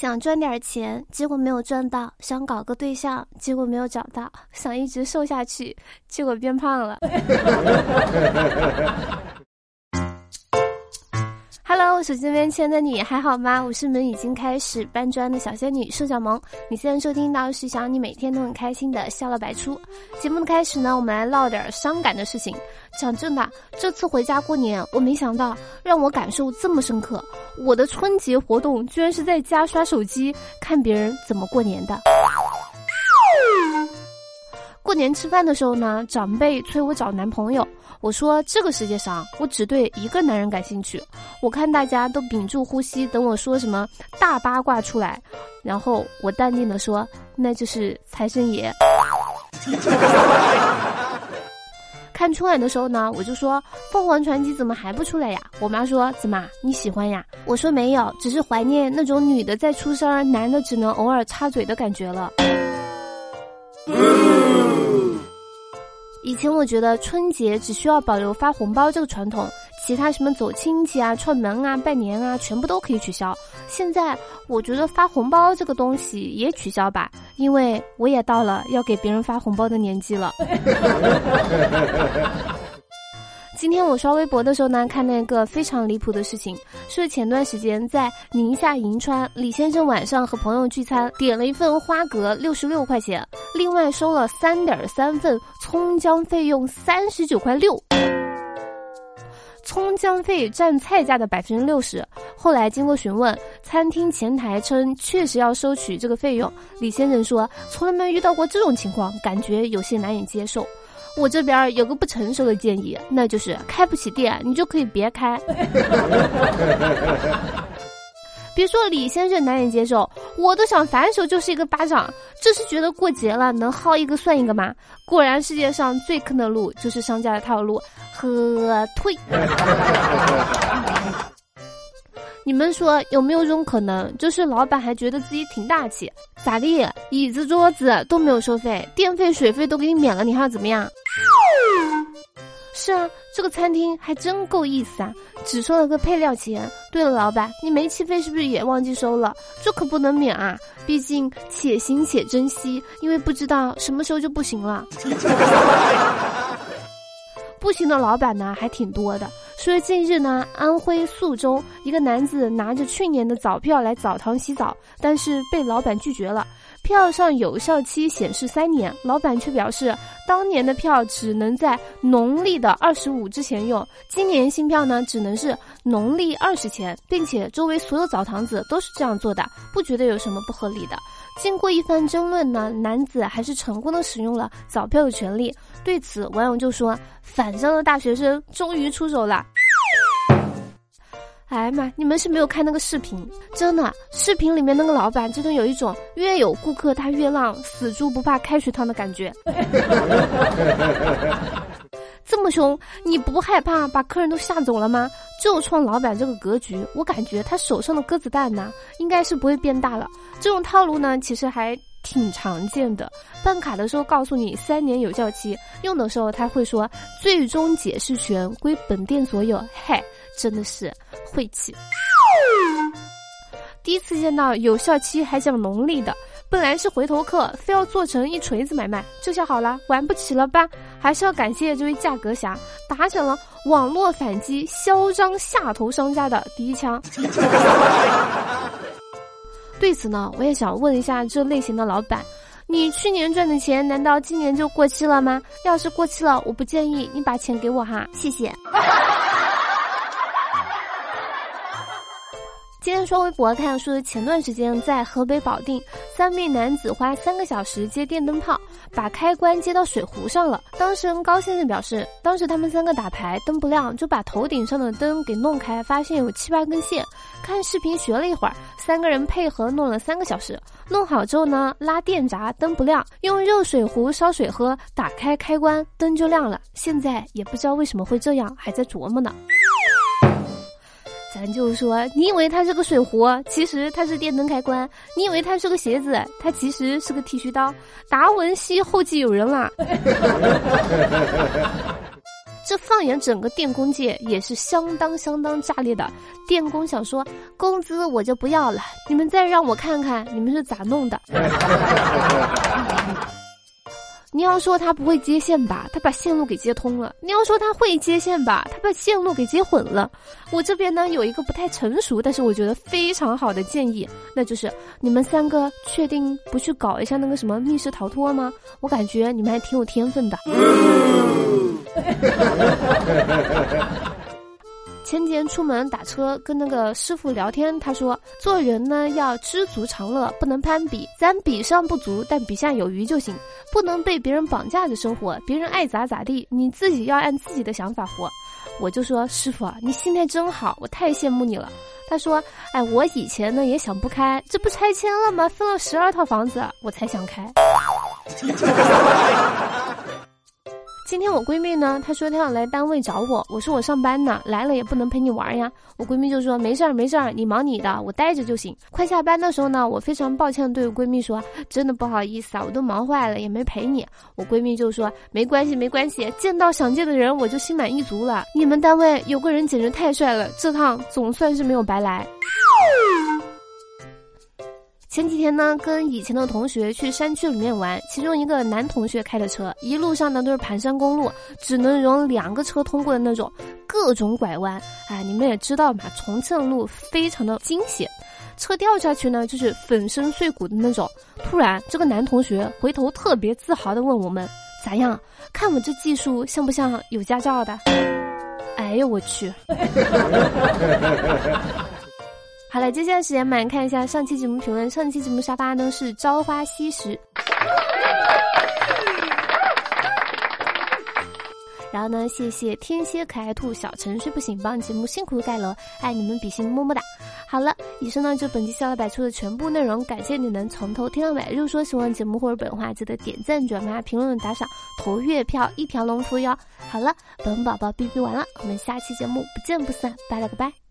想赚点钱，结果没有赚到；想搞个对象，结果没有找到；想一直瘦下去，结果变胖了。手机边亲爱的你还好吗？我是们已经开始搬砖的小仙女瘦小萌。你现在收听到是想你每天都很开心的笑乐百出。节目的开始呢，我们来唠点伤感的事情。讲真的，这次回家过年，我没想到让我感受这么深刻。我的春节活动居然是在家刷手机看别人怎么过年的。年吃饭的时候呢，长辈催我找男朋友。我说这个世界上我只对一个男人感兴趣。我看大家都屏住呼吸，等我说什么大八卦出来，然后我淡定的说，那就是财神爷。看春晚的时候呢，我就说凤凰传奇怎么还不出来呀？我妈说怎么你喜欢呀？我说没有，只是怀念那种女的在出声，男的只能偶尔插嘴的感觉了。以前我觉得春节只需要保留发红包这个传统，其他什么走亲戚啊、串门啊、拜年啊，全部都可以取消。现在我觉得发红包这个东西也取消吧，因为我也到了要给别人发红包的年纪了。今天我刷微博的时候呢，看那个非常离谱的事情，是前段时间在宁夏银川，李先生晚上和朋友聚餐，点了一份花蛤六十六块钱，另外收了三点三份葱姜费用三十九块六，葱姜费占菜价的百分之六十。后来经过询问，餐厅前台称确实要收取这个费用。李先生说，从来没有遇到过这种情况，感觉有些难以接受。我这边有个不成熟的建议，那就是开不起店，你就可以别开。别说李先生难以接受，我都想反手就是一个巴掌。这是觉得过节了能薅一个算一个吗？果然世界上最坑的路就是商家的套路，喝退。你们说有没有种可能，就是老板还觉得自己挺大气？咋地？椅子、桌子都没有收费，电费、水费都给你免了，你还要怎么样？是啊，这个餐厅还真够意思啊，只收了个配料钱。对了，老板，你煤气费是不是也忘记收了？这可不能免啊，毕竟且行且珍惜，因为不知道什么时候就不行了。不行的老板呢，还挺多的。说近日呢，安徽宿州一个男子拿着去年的澡票来澡堂洗澡，但是被老板拒绝了。票上有效期显示三年，老板却表示当年的票只能在农历的二十五之前用，今年新票呢只能是农历二十前，并且周围所有澡堂子都是这样做的，不觉得有什么不合理的。经过一番争论呢，男子还是成功的使用了早票的权利。对此，网友就说：“反向的大学生终于出手了。”哎呀妈！你们是没有看那个视频，真的，视频里面那个老板真的有一种越有顾客他越浪，死猪不怕开水烫的感觉。这么凶，你不害怕把客人都吓走了吗？就冲老板这个格局，我感觉他手上的鸽子蛋呢，应该是不会变大了。这种套路呢，其实还挺常见的。办卡的时候告诉你三年有效期，用的时候他会说最终解释权归本店所有。嗨。真的是晦气！第一次见到有效期还讲农历的，本来是回头客，非要做成一锤子买卖，这下好了，玩不起了吧？还是要感谢这位价格侠，打响了网络反击嚣张下头商家的第一枪。对此呢，我也想问一下这类型的老板，你去年赚的钱难道今年就过期了吗？要是过期了，我不建议你把钱给我哈，谢谢。今天刷微博看说，前段时间在河北保定，三名男子花三个小时接电灯泡，把开关接到水壶上了。当事人高先生表示，当时他们三个打牌，灯不亮，就把头顶上的灯给弄开，发现有七八根线。看视频学了一会儿，三个人配合弄了三个小时，弄好之后呢，拉电闸灯不亮，用热水壶烧水喝，打开开关灯就亮了。现在也不知道为什么会这样，还在琢磨呢。咱就说，你以为它是个水壶，其实它是电灯开关；你以为它是个鞋子，它其实是个剃须刀。达文西后继有人啦！这放眼整个电工界也是相当相当炸裂的。电工想说工资我就不要了，你们再让我看看你们是咋弄的。你要说他不会接线吧，他把线路给接通了；你要说他会接线吧，他把线路给接混了。我这边呢有一个不太成熟，但是我觉得非常好的建议，那就是你们三个确定不去搞一下那个什么密室逃脱吗？我感觉你们还挺有天分的。前几天出门打车，跟那个师傅聊天，他说做人呢要知足常乐，不能攀比，咱比上不足，但比下有余就行，不能被别人绑架着生活，别人爱咋咋地，你自己要按自己的想法活。我就说师傅，你心态真好，我太羡慕你了。他说，哎，我以前呢也想不开，这不拆迁了吗？分了十二套房子，我才想开。今天我闺蜜呢，她说她要来单位找我，我说我上班呢，来了也不能陪你玩呀。我闺蜜就说没事儿没事儿，你忙你的，我待着就行。快下班的时候呢，我非常抱歉对闺蜜说，真的不好意思啊，我都忙坏了，也没陪你。我闺蜜就说没关系没关系，见到想见的人我就心满意足了。你们单位有个人简直太帅了，这趟总算是没有白来。前几天呢，跟以前的同学去山区里面玩，其中一个男同学开的车，一路上呢都是盘山公路，只能容两个车通过的那种，各种拐弯。哎，你们也知道嘛，重庆路非常的惊险，车掉下去呢就是粉身碎骨的那种。突然，这个男同学回头特别自豪的问我们：“咋样？看我这技术像不像有驾照的？”哎呦我去！好了，接下来时间，我们来看一下上期节目评论。上期节目沙发呢是朝花夕拾，然后呢，谢谢天蝎可爱兔小陈睡不醒帮节目辛苦盖楼，爱你们比心么么哒。好了，以上呢就本期笑料百出的全部内容，感谢你能从头听到尾。如果说喜欢节目或者本话，记得点赞、转发、评论、打赏、投月票，一条龙服务哟。好了，本宝宝哔哔完了，我们下期节目不见不散，拜了个拜。